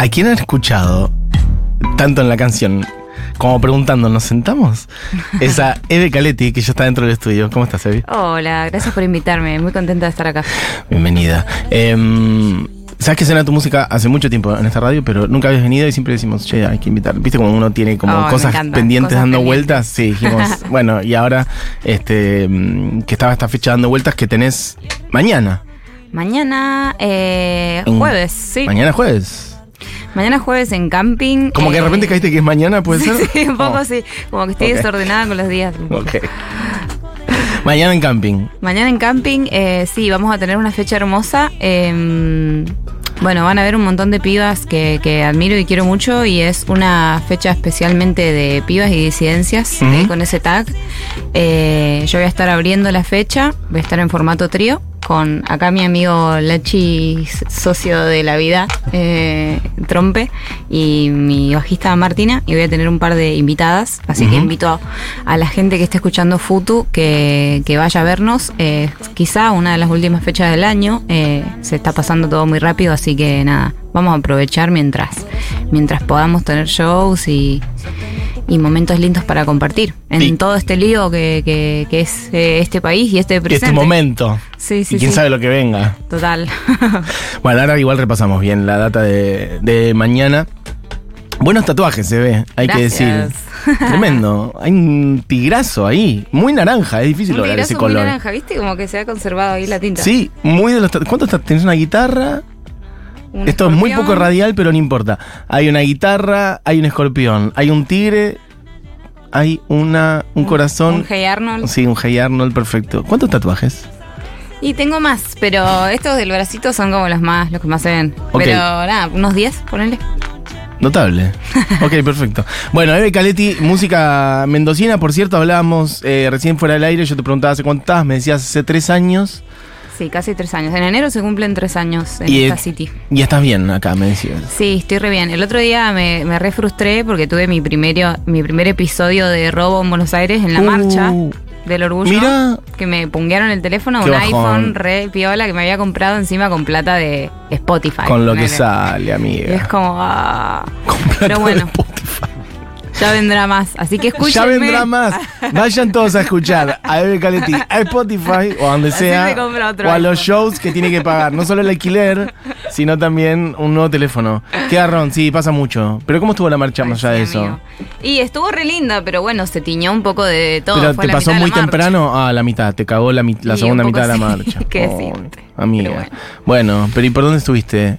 ¿A quién han escuchado tanto en la canción como preguntando, ¿nos sentamos? Esa Eve Caletti, que ya está dentro del estudio. ¿Cómo estás, Evi? Hola, gracias por invitarme. Muy contenta de estar acá. Bienvenida. Em, Sabes que suena tu música hace mucho tiempo en esta radio, pero nunca habías venido y siempre decimos, che, hay que invitar. ¿Viste como uno tiene como Oh, cosas encanta. pendientes Cosas dando pendientes. vueltas? Sí, dijimos, bueno, y ahora este mm, que estaba esta fecha dando vueltas que tenés mañana. Mañana, eh, jueves, sí. Mañana jueves. Mañana jueves en camping. Como que de eh, repente caíste que es mañana, ¿puede sí, ser? sí, un poco Oh, sí. Como que estoy desordenada con los días. Ok. Mañana en camping. Mañana en camping, eh, sí, vamos a tener una fecha hermosa. eh, bueno, van a haber un montón de pibas que, que admiro y quiero mucho y es una fecha especialmente de pibas y disidencias eh, con ese tag. Eh, yo voy a estar abriendo la fecha, voy a estar en formato trío con acá mi amigo Lachi, socio de la vida, eh, Trompe, y mi bajista Martina, y voy a tener un par de invitadas, así que invito a, a la gente que esté escuchando Futu que, que vaya a vernos. Eh, quizá una de las últimas fechas del año. eh, se está pasando todo muy rápido, así que nada, vamos a aprovechar mientras, mientras podamos tener shows y, y momentos lindos para compartir en Y- todo este lío que, que- que es eh, este país y este Y presente. este momento. Sí, sí, y quién sí. sabe lo que venga. Total. Bueno, ahora igual repasamos bien la data de, de mañana. Buenos tatuajes se ve, hay que decir. Tremendo. Hay un tigrazo ahí. Muy naranja, es difícil Un lograr ese tigrazo muy color. naranja, ¿viste? Como que se ha conservado ahí la tinta. Sí, muy de los tatu- ¿Cuántos tenés una guitarra? Un Esto es muy poco radial, pero no importa. Hay una guitarra, hay un escorpión, hay un tigre, hay una un corazón. Un Hey Arnold. Sí, un Hey Arnold perfecto. ¿Cuántos tatuajes? Y tengo más, pero estos del bracito son como los más, los que más se ven. Ok. Pero nada, unos 10, ponele. Notable. Ok, perfecto. Bueno, Eve Caletti, música mendocina, por cierto, hablábamos eh, recién fuera del aire, yo te preguntaba hace cuánto estabas, me decías hace tres años Sí, casi tres años. En enero se cumplen tres años en Y, esta city. y estás bien acá, me decías. Sí, estoy re bien. El otro día me, me re frustré porque tuve mi, primero, mi primer episodio de robo en Buenos Aires en la Uh, marcha del orgullo. mira. Que me punguearon el teléfono, un bajón. iPhone re piola que me había comprado encima con plata de Spotify. Con lo que sale, Y es amiga. como, ah. Con plata Pero de bueno, Spotify. Ya vendrá más. Así que escúchenme. Ya vendrá más. Vayan todos a escuchar a Eve Caletti, a Spotify o a donde sea. O a los shows que tiene que pagar. No solo el alquiler, sino también un nuevo teléfono. Qué garrón, sí, pasa mucho. Pero ¿cómo estuvo la marcha más allá de eso? amigo. Y estuvo re linda, pero bueno, se tiñó un poco de todo. Pero Fue te pasó muy temprano a la mitad, te cagó la, mi- la Sí, segunda mitad de la sí, marcha. qué Oh, amiga. Pero Bueno. bueno. pero ¿y por dónde estuviste?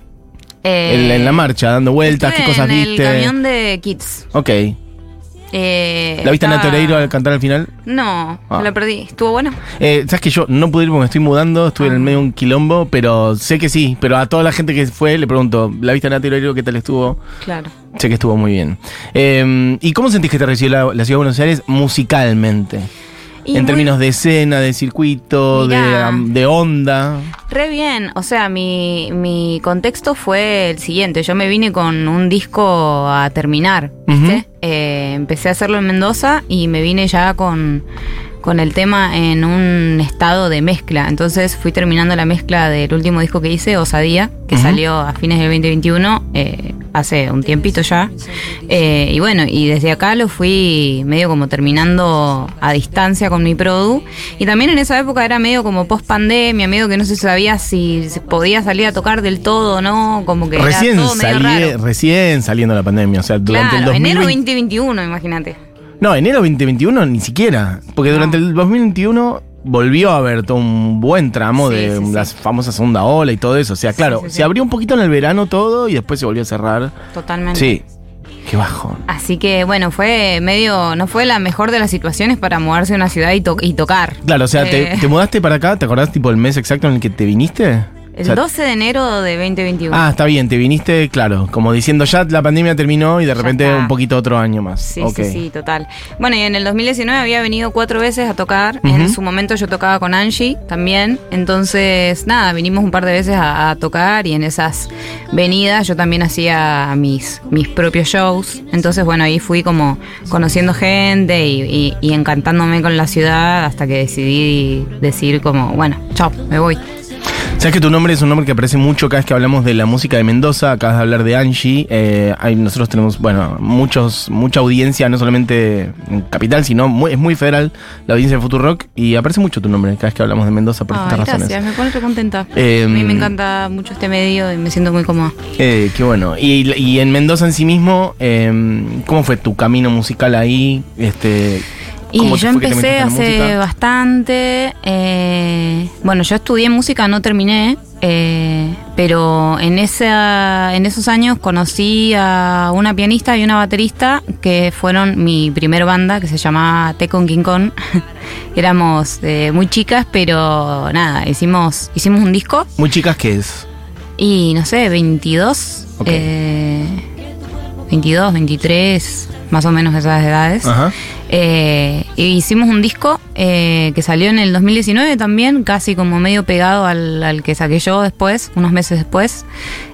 Eh, En, en la marcha, dando vueltas, qué cosas en viste. el camión de Kids. Ok. Eh, ¿La viste a estaba- Nati Oreiro al cantar al final? No, Ah. la perdí. ¿Estuvo bueno? Eh, Sabes que yo no pude ir porque me estoy mudando, estuve en el Ah. medio de un quilombo, pero sé que sí. Pero a toda la gente que fue le pregunto, ¿la viste a Nati Oreiro? ¿Qué tal estuvo? Claro. Sé que estuvo muy bien. Eh, ¿Y cómo sentís que te recibió la, la ciudad de Buenos Aires musicalmente? Y en muy- términos de escena, de circuito, de, Mirá. am- de onda. Re bien, o sea, mi, mi contexto fue el siguiente, yo me vine con un disco a terminar, ¿viste? Eh, empecé a hacerlo en Mendoza y me vine ya con, con el tema en un estado de mezcla, entonces fui terminando la mezcla del último disco que hice, Osadía, que salió a fines del 2021, eh, hace un tiempito ya, Eh, y bueno, y desde acá lo fui medio como terminando a distancia con mi produ. Y también en esa época era medio como post pandemia, medio que no se sabía si podía salir a tocar del todo o no, como que Recién, era todo medio raro. recién saliendo la pandemia, o sea, durante Claro, el 2020. enero 2021, imagínate. No, enero 2021 ni siquiera, porque No. durante el 2021 volvió a haber todo un buen tramo Sí, de sí, sí. la famosa segunda ola y todo eso. O sea, claro, sí, sí. se abrió un poquito en el verano todo y después se volvió a cerrar. Totalmente. Sí, qué bajo. Así que bueno, fue medio, no fue la mejor de las situaciones para mudarse a una ciudad y, to- y tocar. Claro, o sea, te, Eh, te mudaste para acá, ¿te acordás tipo el mes exacto en el que te viniste? El O sea, 12 de enero de 2021. Ah, está bien, te viniste, claro, como diciendo ya la pandemia terminó y de Ya repente está. un poquito otro año más. Sí, sí, sí, total. Bueno, y en el 2019 había venido cuatro veces a tocar. En su momento yo tocaba con Angie también. Entonces, nada, vinimos un par de veces a, a tocar y en esas venidas yo también hacía mis, mis propios shows. Entonces, bueno, ahí fui como conociendo gente y, y- y encantándome con la ciudad hasta que decidí decir como, bueno, chao, me voy. Sabes que tu nombre es un nombre que aparece mucho cada vez que hablamos de la música de Mendoza, acabas de hablar de Angie, eh, hay, nosotros tenemos, bueno, muchos, mucha audiencia, no solamente en Capital, sino muy- es muy federal la audiencia de Futurock y aparece mucho tu nombre cada vez que hablamos de Mendoza por Ay, estas razones. gracias, me pone contenta. Eh, a mí me encanta mucho este medio y me siento muy cómoda. Eh, qué bueno. Y, y en Mendoza en sí mismo, eh, ¿cómo fue tu camino musical ahí? Este, Y ¿cómo te yo empecé hace bastante. eh, bueno, yo estudié música, no terminé, eh, pero en, esa, en esos años conocí a una pianista y una baterista que fueron mi primer banda, que se llamaba Tecon King Kong. Éramos eh, muy chicas, pero nada, hicimos, hicimos un disco Muy chicas, ¿qué es? y no sé, 22, Ok. eh, 22, 23, más o menos esas edades. Ajá. Eh, e hicimos un disco eh, que salió en el 2019 también, casi como medio pegado al, que saqué yo después, unos meses después.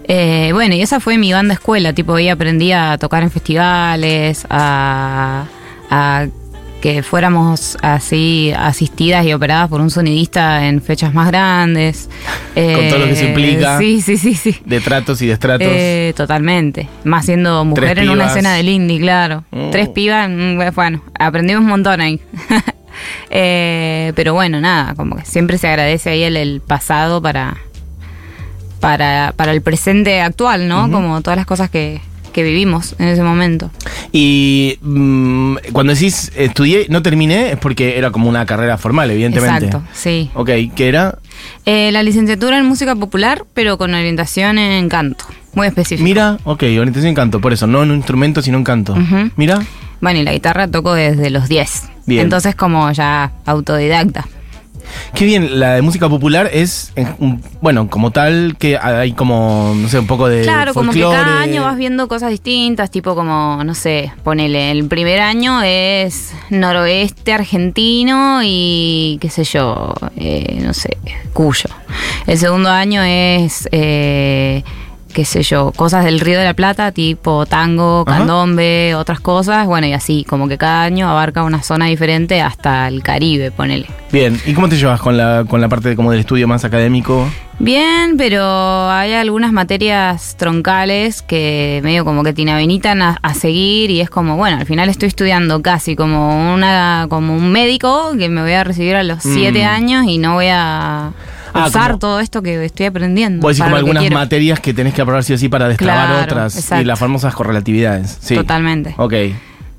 Eh, bueno, y esa fue mi banda escuela, tipo ahí aprendí a tocar en festivales, a que fuéramos así asistidas y operadas por un sonidista en fechas más grandes. Con todo lo que se Eh, implica. Sí, sí, sí, sí. De tratos y destratos. Eh, totalmente. Más siendo mujer en una escena del indie, claro. Mm. Tres pibas, mm, bueno, aprendimos un montón ahí. Eh, pero bueno, nada, como que siempre se agradece ahí el, el pasado para, para, para el presente actual, ¿no? Como todas las cosas que, que vivimos en ese momento. Y mm, cuando decís estudié, no terminé, es porque era como una carrera formal, evidentemente. Exacto, sí. Ok, ¿qué era? Eh, la licenciatura en música popular, pero con orientación en canto. Muy específico. Mira, ok, orientación en canto, por eso, no en un instrumento, sino en canto. Mira, Bueno, y la guitarra toco desde los 10. Bien. Entonces como ya autodidacta. Qué bien, la de música popular es, bueno, como tal, que hay como, no sé, un poco de Claro, como que cada año vas viendo cosas distintas, tipo como, no sé, ponele, el primer año es noroeste argentino y qué sé yo, eh, no sé, Cuyo. El segundo año es, eh, qué sé yo, cosas del Río de la Plata, tipo tango, Ajá. candombe, otras cosas, bueno, y así, como que cada año abarca una zona diferente hasta el Caribe, ponele. Bien, ¿y cómo te llevas con la, con la parte de, como del estudio más académico? Bien, pero hay algunas materias troncales que medio como que te inhabilitan a, a seguir y es como, bueno, al final estoy estudiando casi como una como un médico que me voy a recibir a los Mm. siete años y no voy a Ah, usar como- todo esto que estoy aprendiendo. Vos decís como algunas materias que tenés que aprobar sí o sí para destrabar Claro, otras. Y exacto. las famosas correlatividades. Sí. Totalmente. Ok.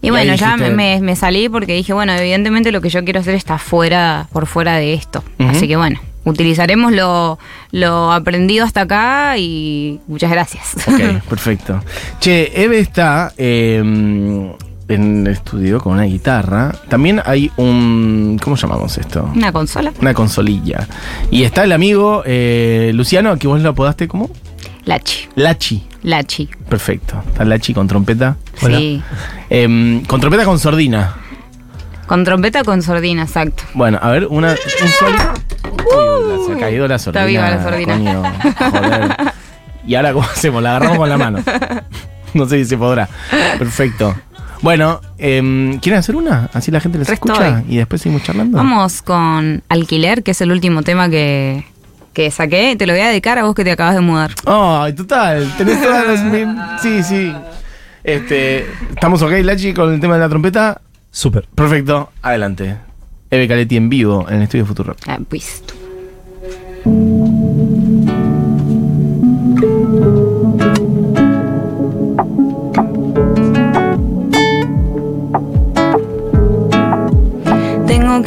Y bueno, ya dijiste- me, me- salí porque dije, bueno, evidentemente lo que yo quiero hacer está fuera, por fuera de esto. Así que bueno, utilizaremos lo, lo aprendido hasta acá y muchas gracias. Ok, perfecto. Che, Eve está eh, en el estudio con una guitarra. También hay un. ¿Cómo llamamos esto? Una consola. Una consolilla. Y está el amigo eh, Luciano, que vos lo apodaste como Lachi. Lachi. Lachi. Perfecto. Está Lachi con trompeta. Sí. Em, con trompeta con sordina. Con trompeta con sordina, exacto. Bueno, a ver, una, un sol. Uy, se ha caído la sordina. viva la sordina. coño, joder. Y ahora, ¿cómo hacemos? La agarramos con la mano. No sé si se podrá. Perfecto. Bueno, em, ¿quieren hacer una? Así la gente les escucha y después seguimos charlando. Vamos con Alquiler, que es el último tema que, que saqué. Te lo voy a dedicar a vos que te acabas de mudar. Ay, total. Tenés todas las. Sí, sí. Este, ¿Estamos ok, Lachi, con el tema de la trompeta? Súper. Perfecto. Adelante. Eve Caletti en vivo en el estudio Futuro. Ah, pues.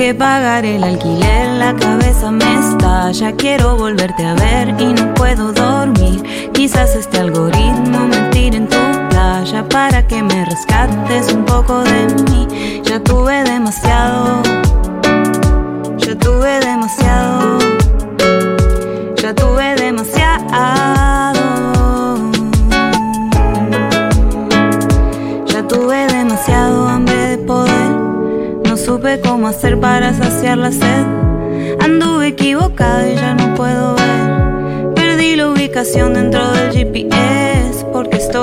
Que pagar el alquiler, la cabeza me estalla. Quiero volverte a ver y no puedo dormir. Quizás este algoritmo me tire en tu playa para que me rescates un poco de mí. Ya tuve demasiado, ya tuve demasiado, ya tuve demasiado. Supe cómo hacer para saciar la sed. Anduve equivocado y ya no puedo ver. Perdí la ubicación dentro del GPS porque estoy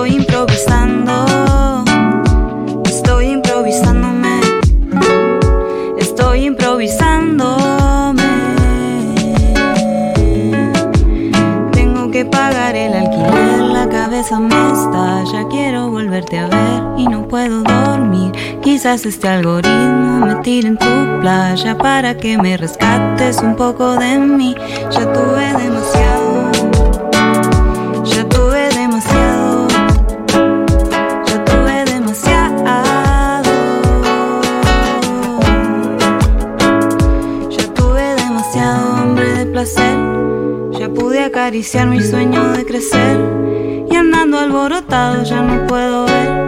Este algoritmo me tire en tu playa para que me rescates un poco de mí. Ya tuve demasiado, ya tuve demasiado, ya tuve demasiado. Ya tuve demasiado hambre de placer, ya pude acariciar mi sueño de crecer y andando alborotado ya no puedo ver.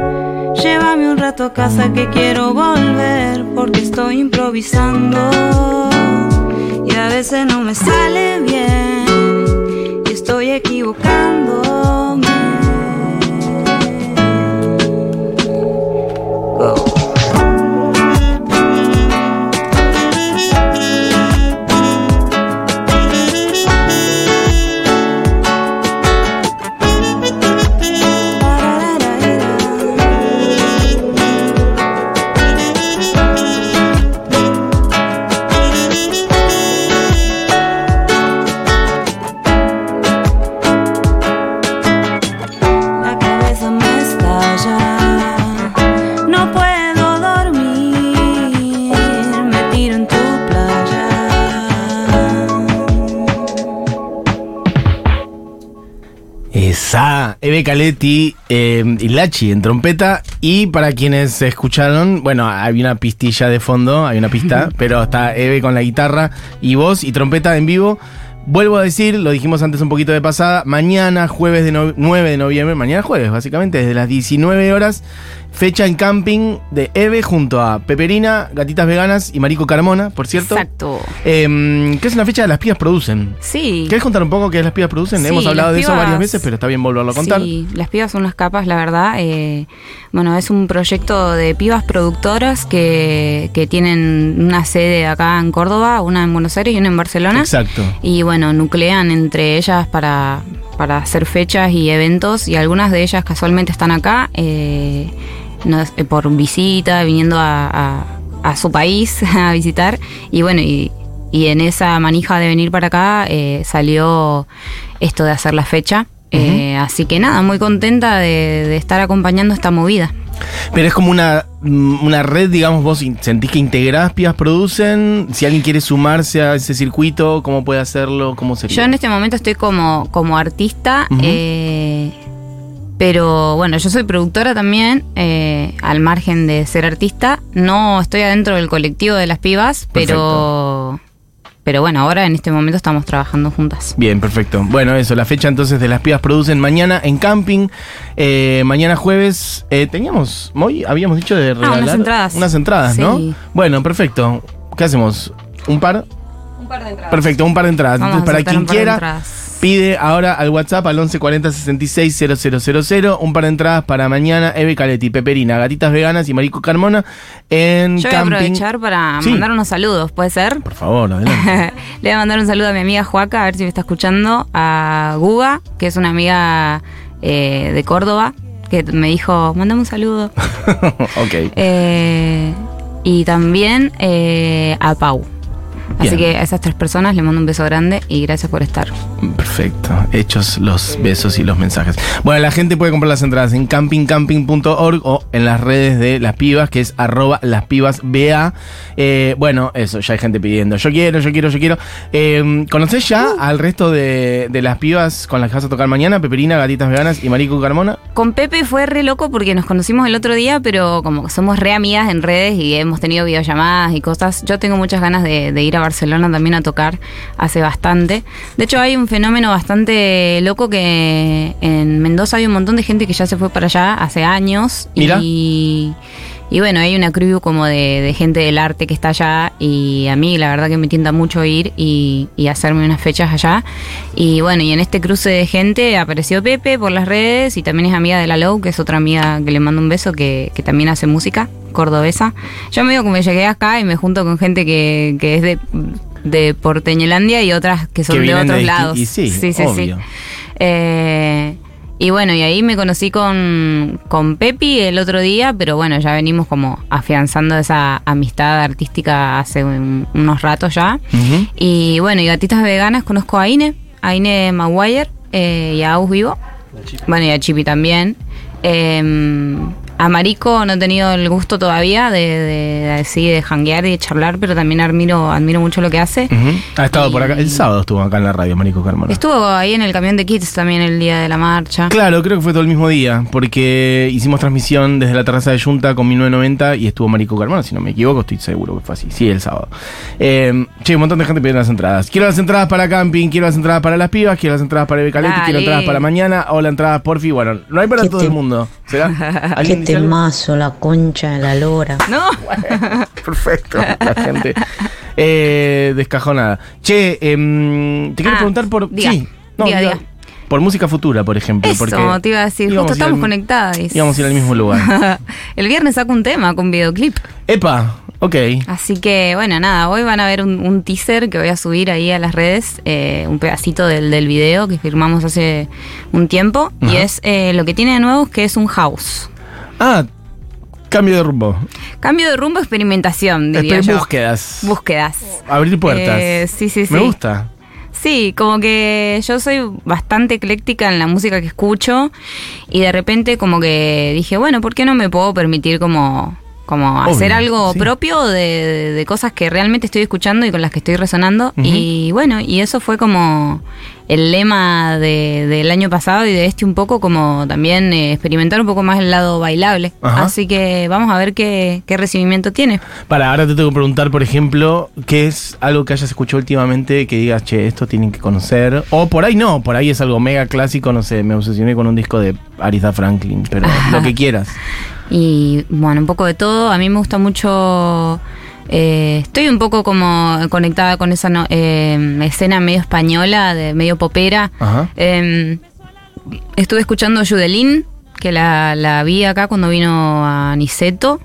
Llévame un rato a casa que quiero volver porque estoy improvisando y a veces no me sale bien y estoy equivocándome. Go. Caletti eh, y Lachi en trompeta. Y para quienes escucharon, bueno, hay una pistilla de fondo, hay una pista, pero está Eve con la guitarra y voz y trompeta en vivo. Vuelvo a decir, lo dijimos antes un poquito de pasada, mañana jueves de no- 9 de noviembre, mañana jueves básicamente, desde las 19 horas, fecha en camping de Eve junto a Peperina, Gatitas Veganas y Marico Carmona, por cierto. Exacto. Eh, que es una fecha de las pibas producen. Sí. ¿Querés contar un poco qué es las pibas producen? Sí, Hemos hablado las de eso varias veces, pero está bien volverlo a contar. Sí, las pibas son unas capas, la verdad. Eh, bueno, es un proyecto de pibas productoras que, que tienen una sede acá en Córdoba, una en Buenos Aires y una en Barcelona. Exacto. Y bueno, nuclean entre ellas para, para hacer fechas y eventos y algunas de ellas casualmente están acá eh, no eh, por visita, viniendo a, a- a su país a visitar. Y bueno, y, y en esa manija de venir para acá eh, salió esto de hacer la fecha. Eh, así que nada, muy contenta de, de estar acompañando esta movida. Pero es como una, mm, una red, digamos, vos sentís que integrás pibas producen. Si alguien quiere sumarse a ese circuito, ¿cómo puede hacerlo? ¿Cómo sería? Yo en este momento estoy como, como artista, eh, pero bueno, yo soy productora también, eh, al margen de ser artista. No estoy adentro del colectivo de las pibas, pero, pero bueno, ahora en este momento estamos trabajando juntas. Bien, perfecto. Bueno, eso, la fecha entonces de las pibas producen mañana en camping. Eh, mañana jueves eh, teníamos, muy, habíamos dicho de regalar Ah, unas entradas. unas entradas, Sí. ¿no? Bueno, perfecto. ¿Qué hacemos? ¿Un par? Un par de entradas. Perfecto, un par de entradas. Vamos Entonces, a para quien un par de quiera, entradas. Pide ahora al WhatsApp al 1140 66 000 un par de entradas para mañana. Eve Caletti, Peperina, Gatitas Veganas y Marico Carmona en Yo voy a aprovechar para Sí. mandar unos saludos, ¿puede ser? Por favor, adelante. Le voy a mandar un saludo a mi amiga Juaca, a ver si me está escuchando, a Guga, que es una amiga eh, de Córdoba, que me dijo, mandame un saludo. ok. Eh, y también eh, a Pau. Así que a esas tres personas le mando un beso grande y gracias por estar. Perfecto. Hechos los besos y los mensajes. Bueno, la gente puede comprar las entradas en campingcamping.org o en las redes de las pibas, que es arroba las pibas BA. Eh, bueno, eso, ya hay gente pidiendo. Yo quiero, yo quiero, yo quiero. Eh, ¿Conoces ya al resto de, de las pibas con las que vas a tocar mañana? Peperina, Gatitas Veganas y Marico Carmona. Con Pepe fue re loco porque nos conocimos el otro día, pero como somos re amigas en redes y hemos tenido videollamadas y cosas, yo tengo muchas ganas de, de ir a Barcelona también a tocar hace bastante. De hecho, hay un fenómeno bastante loco que en Mendoza hay un montón de gente que ya se fue para allá hace años. Mira. Y, y bueno, hay una crew como de, de gente del arte que está allá y a mí la verdad que me tienta mucho ir y, y hacerme unas fechas allá. Y bueno, y en este cruce de gente apareció Pepe por las redes y también es amiga de la Low, que es otra amiga que le mando un beso, que, que también hace música cordobesa. Yo medio como llegué acá y me junto con gente que, que es de, de Porteñolandia y otras que son Que de otros lados. y sí, obvio. Eh, y bueno, y ahí me conocí con, con Pepi el otro día, pero bueno, ya venimos como afianzando esa amistad artística hace un- unos ratos ya. Y bueno, y gatitas veganas conozco a Ine, a Ine Maguire eh, y a Aus Vivo. Bueno, y a Chipi también. Eh, a Marico no he tenido el gusto todavía de, de, de, janguear y de charlar, pero también admiro, admiro mucho lo que hace. Ujú. Ha estado Y- por acá. El sábado estuvo acá en la radio, Marico Carmona. Estuvo ahí en el camión de Kids también el día de la marcha. Claro, creo que fue todo el mismo día, porque hicimos transmisión desde la terraza de Junta con 1990 y estuvo Marico Carmona, si no me equivoco, estoy seguro que fue así. Sí, el sábado. Eh, che, un montón de gente pidiendo las entradas. Quiero las entradas para camping, quiero las entradas para las pibas, quiero las entradas para Becaletti, quiero entradas para mañana o las entradas porfi. Bueno, no hay para ¿Qué todo el mundo. ¿Será? ¿Alguien? Temazo, la concha de la lora. No, Perfecto, la gente. Eh, descajonada. Che, em, te quiero Ah, preguntar por. diga, sí, no, diga, diga, diga. Por música futura, por ejemplo. eso porque te iba a decir. Justo estamos al- conectadas. Íbamos a ir al mismo lugar. el viernes saco un tema con videoclip. Epa, ok. Así que, bueno, nada, hoy van a ver un, un teaser que voy a subir ahí a las redes, eh, un pedacito del, del video que firmamos hace un tiempo. Y es eh, lo que tiene de nuevo es que es un house. Ah, cambio de rumbo. Cambio de rumbo, experimentación, diría Espe- yo. Búsquedas. Búsquedas. Abrir puertas. Eh, sí, sí, sí. Me gusta. Sí, como que yo soy bastante ecléctica en la música que escucho y de repente como que dije, bueno, ¿por qué no me puedo permitir como, como Obvio, hacer algo sí. propio de, de- de cosas que realmente estoy escuchando y con las que estoy resonando? Y bueno, y eso fue como el lema de- del año pasado y de este un poco como también eh, experimentar un poco más el lado bailable. Ajá. Así que vamos a ver qué, qué recibimiento tiene. Para, ahora te tengo que preguntar, por ejemplo, ¿qué es algo que hayas escuchado últimamente que digas, che, esto tienen que conocer? O por ahí no, por ahí es algo mega clásico, no sé, me obsesioné con un disco de Aretha Franklin, pero lo que quieras. Y bueno, un poco de todo. A mí me gusta mucho. Eh, estoy un poco como conectada con esa no- eh, escena medio española, de medio popera. Ajá. Eh, estuve escuchando Judelín, que la, la vi acá cuando vino a Niceto.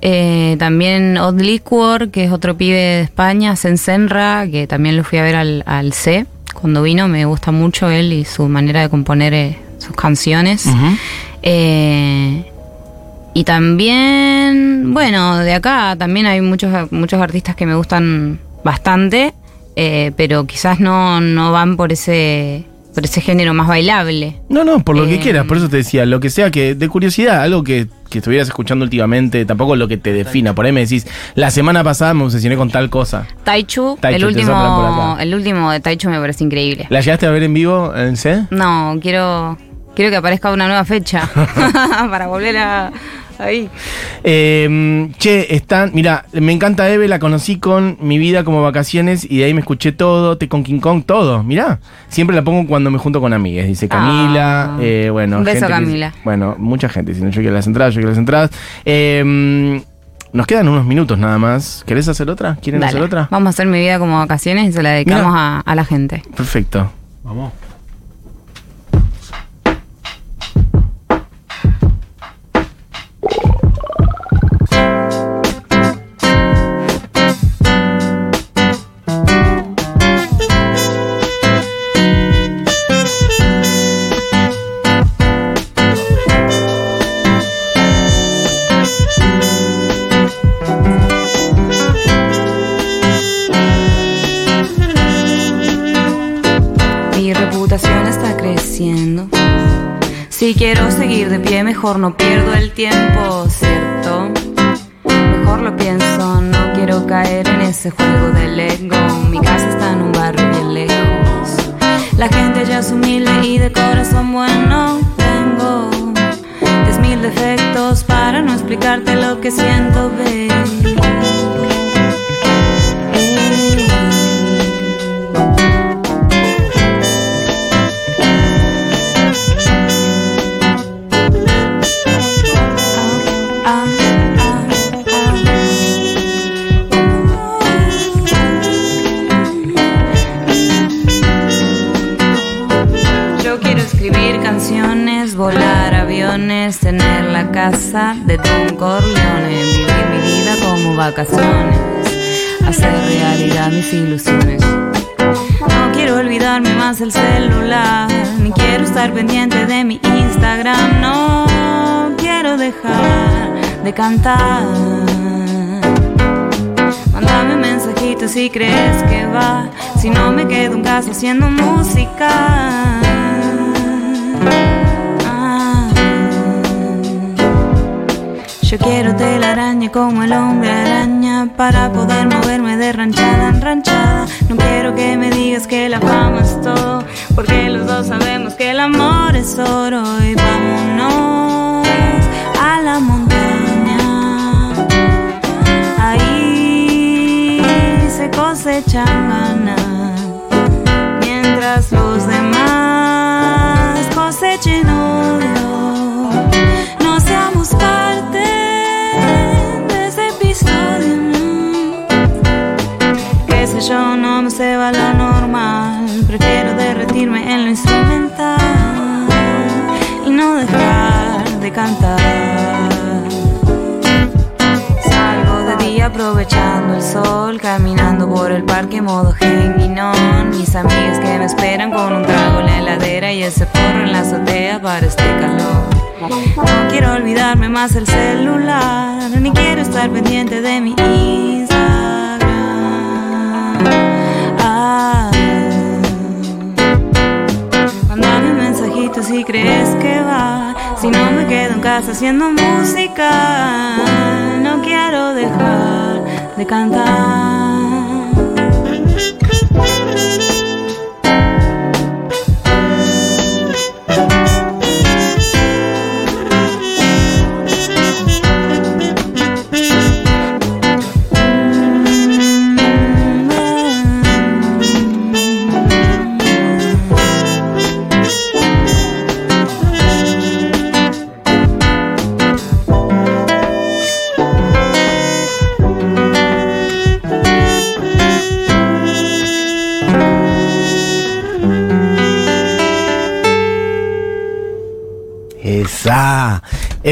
Eh, también Odd Liquor, que es otro pibe de España, Sensenra, que también lo fui a ver al, al C cuando vino. Me gusta mucho él y su manera de componer eh, sus canciones. Eh, y también, bueno, de acá también hay muchos, muchos artistas que me gustan bastante, eh, pero quizás no, no van por ese, por ese género más bailable. No, no, por lo que Eh, quieras, por eso te decía, lo que sea que de curiosidad, algo que, que estuvieras escuchando últimamente, tampoco lo que te defina. Por ahí me decís, la semana pasada me obsesioné con tal cosa. Taichu, Taichu, el último, el último de Taichu me parece increíble. ¿La llegaste a ver en vivo en C? No, quiero, quiero que aparezca una nueva fecha para volver a ahí. Eh, che, están. Mira, me encanta Eve, la conocí con mi vida como vacaciones y de ahí me escuché todo, te con King Kong, todo. Mirá, siempre la pongo cuando me junto con amigas, dice Camila. Ah. eh, bueno, Un beso, gente que- Camila. bueno, mucha gente. Si no, yo quiero las entradas, yo quiero las entradas. Eh, nos quedan unos minutos nada más. ¿Querés hacer otra? ¿Quieren Dale, hacer otra? Vamos a hacer mi vida como vacaciones y se la dedicamos a la gente. Perfecto. Vamos. Mejor no pierdo el tiempo, ¿cierto? Mejor lo pienso, no quiero caer en ese juego del ego. Mi casa está en un barrio bien lejos. La gente ya es humilde y de corazón bueno. Tengo diez mil defectos para no explicarte lo que siento, baby. Casa de Don Corleone, vivir mi vida como vacaciones, hacer realidad mis ilusiones. No quiero olvidarme más el celular, ni quiero estar pendiente de mi Instagram, no quiero dejar de cantar. Mándame un mensajito si crees que va, si no me quedo en casa haciendo música. Yo quiero telaraña como el hombre araña para poder moverme de ranchada en ranchada. No quiero que me digas que la fama es todo, porque los dos sabemos que el amor es oro y vámonos a la montaña. Ahí se cosechan ganas, mientras los demás cosechen odio. Prefiero derretirme en lo instrumental y no dejar de cantar. Salgo de día aprovechando el sol, caminando por el parque modo on Mis amigas que me esperan con un trago en la heladera y ese porro en la azotea para este calor. No quiero olvidarme más el celular, ni quiero estar pendiente de mi Instagram. Si crees que va. Si no me quedo en casa haciendo música, no quiero dejar de cantar.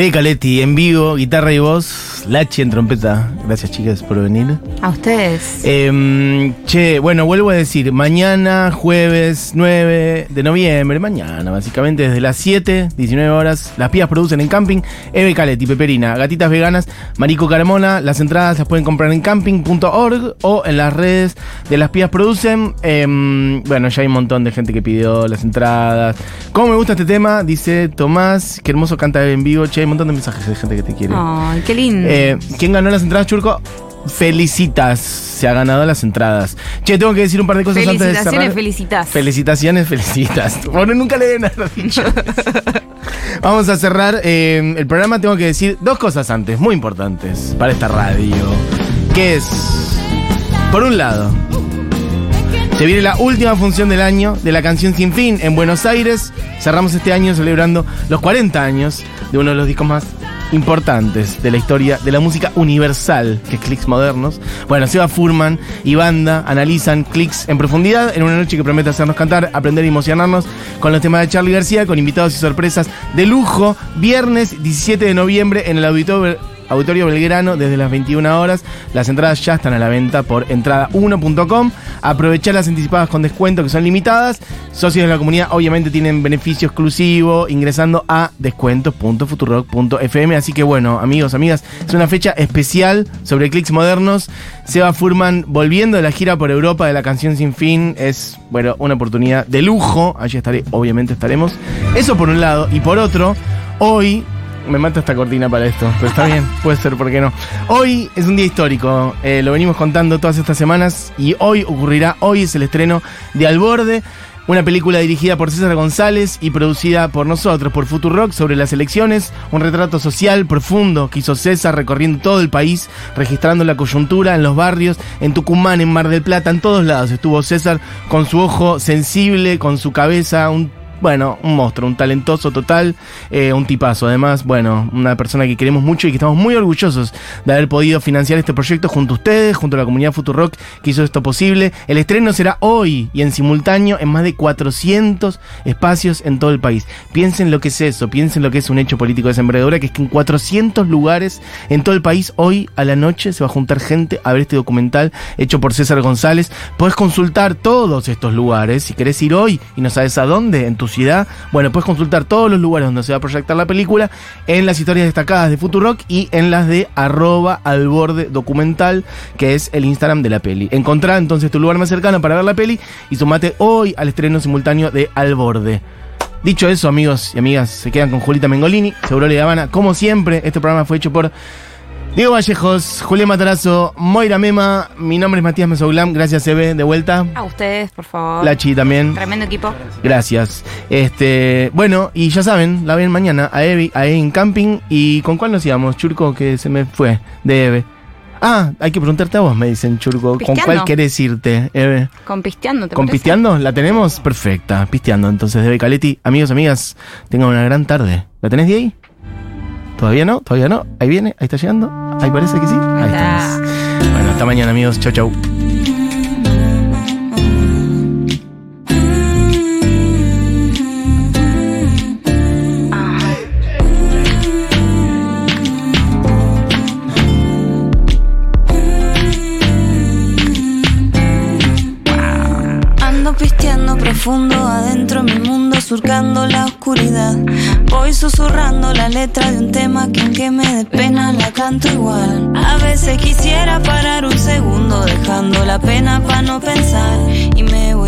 Eve Caletti en vivo, guitarra y voz. Lachi en trompeta. Gracias, chicas, por venir. A ustedes. Em, che, bueno, vuelvo a decir, mañana, jueves 9 de noviembre, mañana, básicamente desde las 7, 19 horas, las pías producen en camping, Eve Caletti, Peperina, Gatitas Veganas, Marico Carmona, las entradas las pueden comprar en camping.org o en las redes de las pías producen. Em, bueno, ya hay un montón de gente que pidió las entradas. ¿Cómo me gusta este tema? Dice Tomás, qué hermoso canta en vivo. Che, hay un montón de mensajes de gente que te quiere. Ay, qué lindo. Eh, ¿Quién ganó las entradas, Churco? Felicitas, se ha ganado las entradas. Che, tengo que decir un par de cosas antes de cerrar. Felicitaciones, felicitas. Felicitaciones, felicitas. Bueno, nunca le den nada dicho. Vamos a cerrar eh, el programa. Tengo que decir dos cosas antes, muy importantes para esta radio. Que es, por un lado, se viene la última función del año de la canción Sin Fin en Buenos Aires. Cerramos este año celebrando los 40 años de uno de los discos más importantes de la historia de la música universal, que es Clicks Modernos. Bueno, Seba Furman y banda analizan Clicks en profundidad en una noche que promete hacernos cantar, aprender y emocionarnos con los temas de Charlie García, con invitados y sorpresas de lujo, viernes 17 de noviembre en el auditorio. Auditorio Belgrano desde las 21 horas. Las entradas ya están a la venta por entrada1.com. Aprovechar las anticipadas con descuento que son limitadas. Socios de la comunidad obviamente tienen beneficio exclusivo ingresando a descuentos.futurock.fm. Así que bueno, amigos, amigas, es una fecha especial sobre clics modernos. Seba Furman volviendo de la gira por Europa de la canción Sin Fin. Es, bueno, una oportunidad de lujo. Allí estaré, obviamente estaremos. Eso por un lado. Y por otro, hoy me mata esta cortina para esto, pero está bien, puede ser, ¿por qué no? Hoy es un día histórico, eh, lo venimos contando todas estas semanas y hoy ocurrirá, hoy es el estreno de Al Borde, una película dirigida por César González y producida por nosotros, por Futurock, sobre las elecciones, un retrato social profundo que hizo César recorriendo todo el país, registrando la coyuntura en los barrios, en Tucumán, en Mar del Plata, en todos lados estuvo César con su ojo sensible, con su cabeza, un bueno, un monstruo, un talentoso total, eh, un tipazo. Además, bueno, una persona que queremos mucho y que estamos muy orgullosos de haber podido financiar este proyecto junto a ustedes, junto a la comunidad Futurock que hizo esto posible. El estreno será hoy y en simultáneo en más de 400 espacios en todo el país. Piensen lo que es eso, piensen lo que es un hecho político de sembradura, que es que en 400 lugares en todo el país, hoy a la noche se va a juntar gente a ver este documental hecho por César González. Puedes consultar todos estos lugares, si querés ir hoy y no sabes a dónde, en tu bueno, puedes consultar todos los lugares donde se va a proyectar la película en las historias destacadas de Futurock y en las de arroba al borde documental, que es el Instagram de la peli. Encontrá entonces tu lugar más cercano para ver la peli y sumate hoy al estreno simultáneo de Al Borde. Dicho eso, amigos y amigas, se quedan con Julita Mengolini, Seguro Le Habana. Como siempre, este programa fue hecho por Diego Vallejos, Julián Matarazo, Moira Mema. Mi nombre es Matías Mesoglam. Gracias, Eve, de vuelta. A ustedes, por favor. Lachi también. Tremendo equipo. Gracias. Este, bueno, y ya saben, la ven mañana a Evi, a en Camping. ¿Y con cuál nos íbamos? Churco, que se me fue, de Eve. Ah, hay que preguntarte a vos, me dicen, Churco. ¿Con cuál querés irte, Eve? Con Pisteando, ¿te ¿Con parece? Pisteando? ¿La tenemos? Perfecta, Pisteando. Entonces, Debe Caletti, amigos, amigas, tengan una gran tarde. ¿La tenés de ahí? ¿Todavía no? ¿Todavía no? Ahí viene, ahí está llegando. Ahí parece que sí. Ahí está. estamos. Bueno, hasta mañana, amigos. Chau, chau. Ando pisteando profundo adentro mi mundo surcando la oscuridad. Voy susurrando la letra de un tema que aunque me dé pena la canto igual. A veces quisiera parar un segundo dejando la pena para no pensar y me voy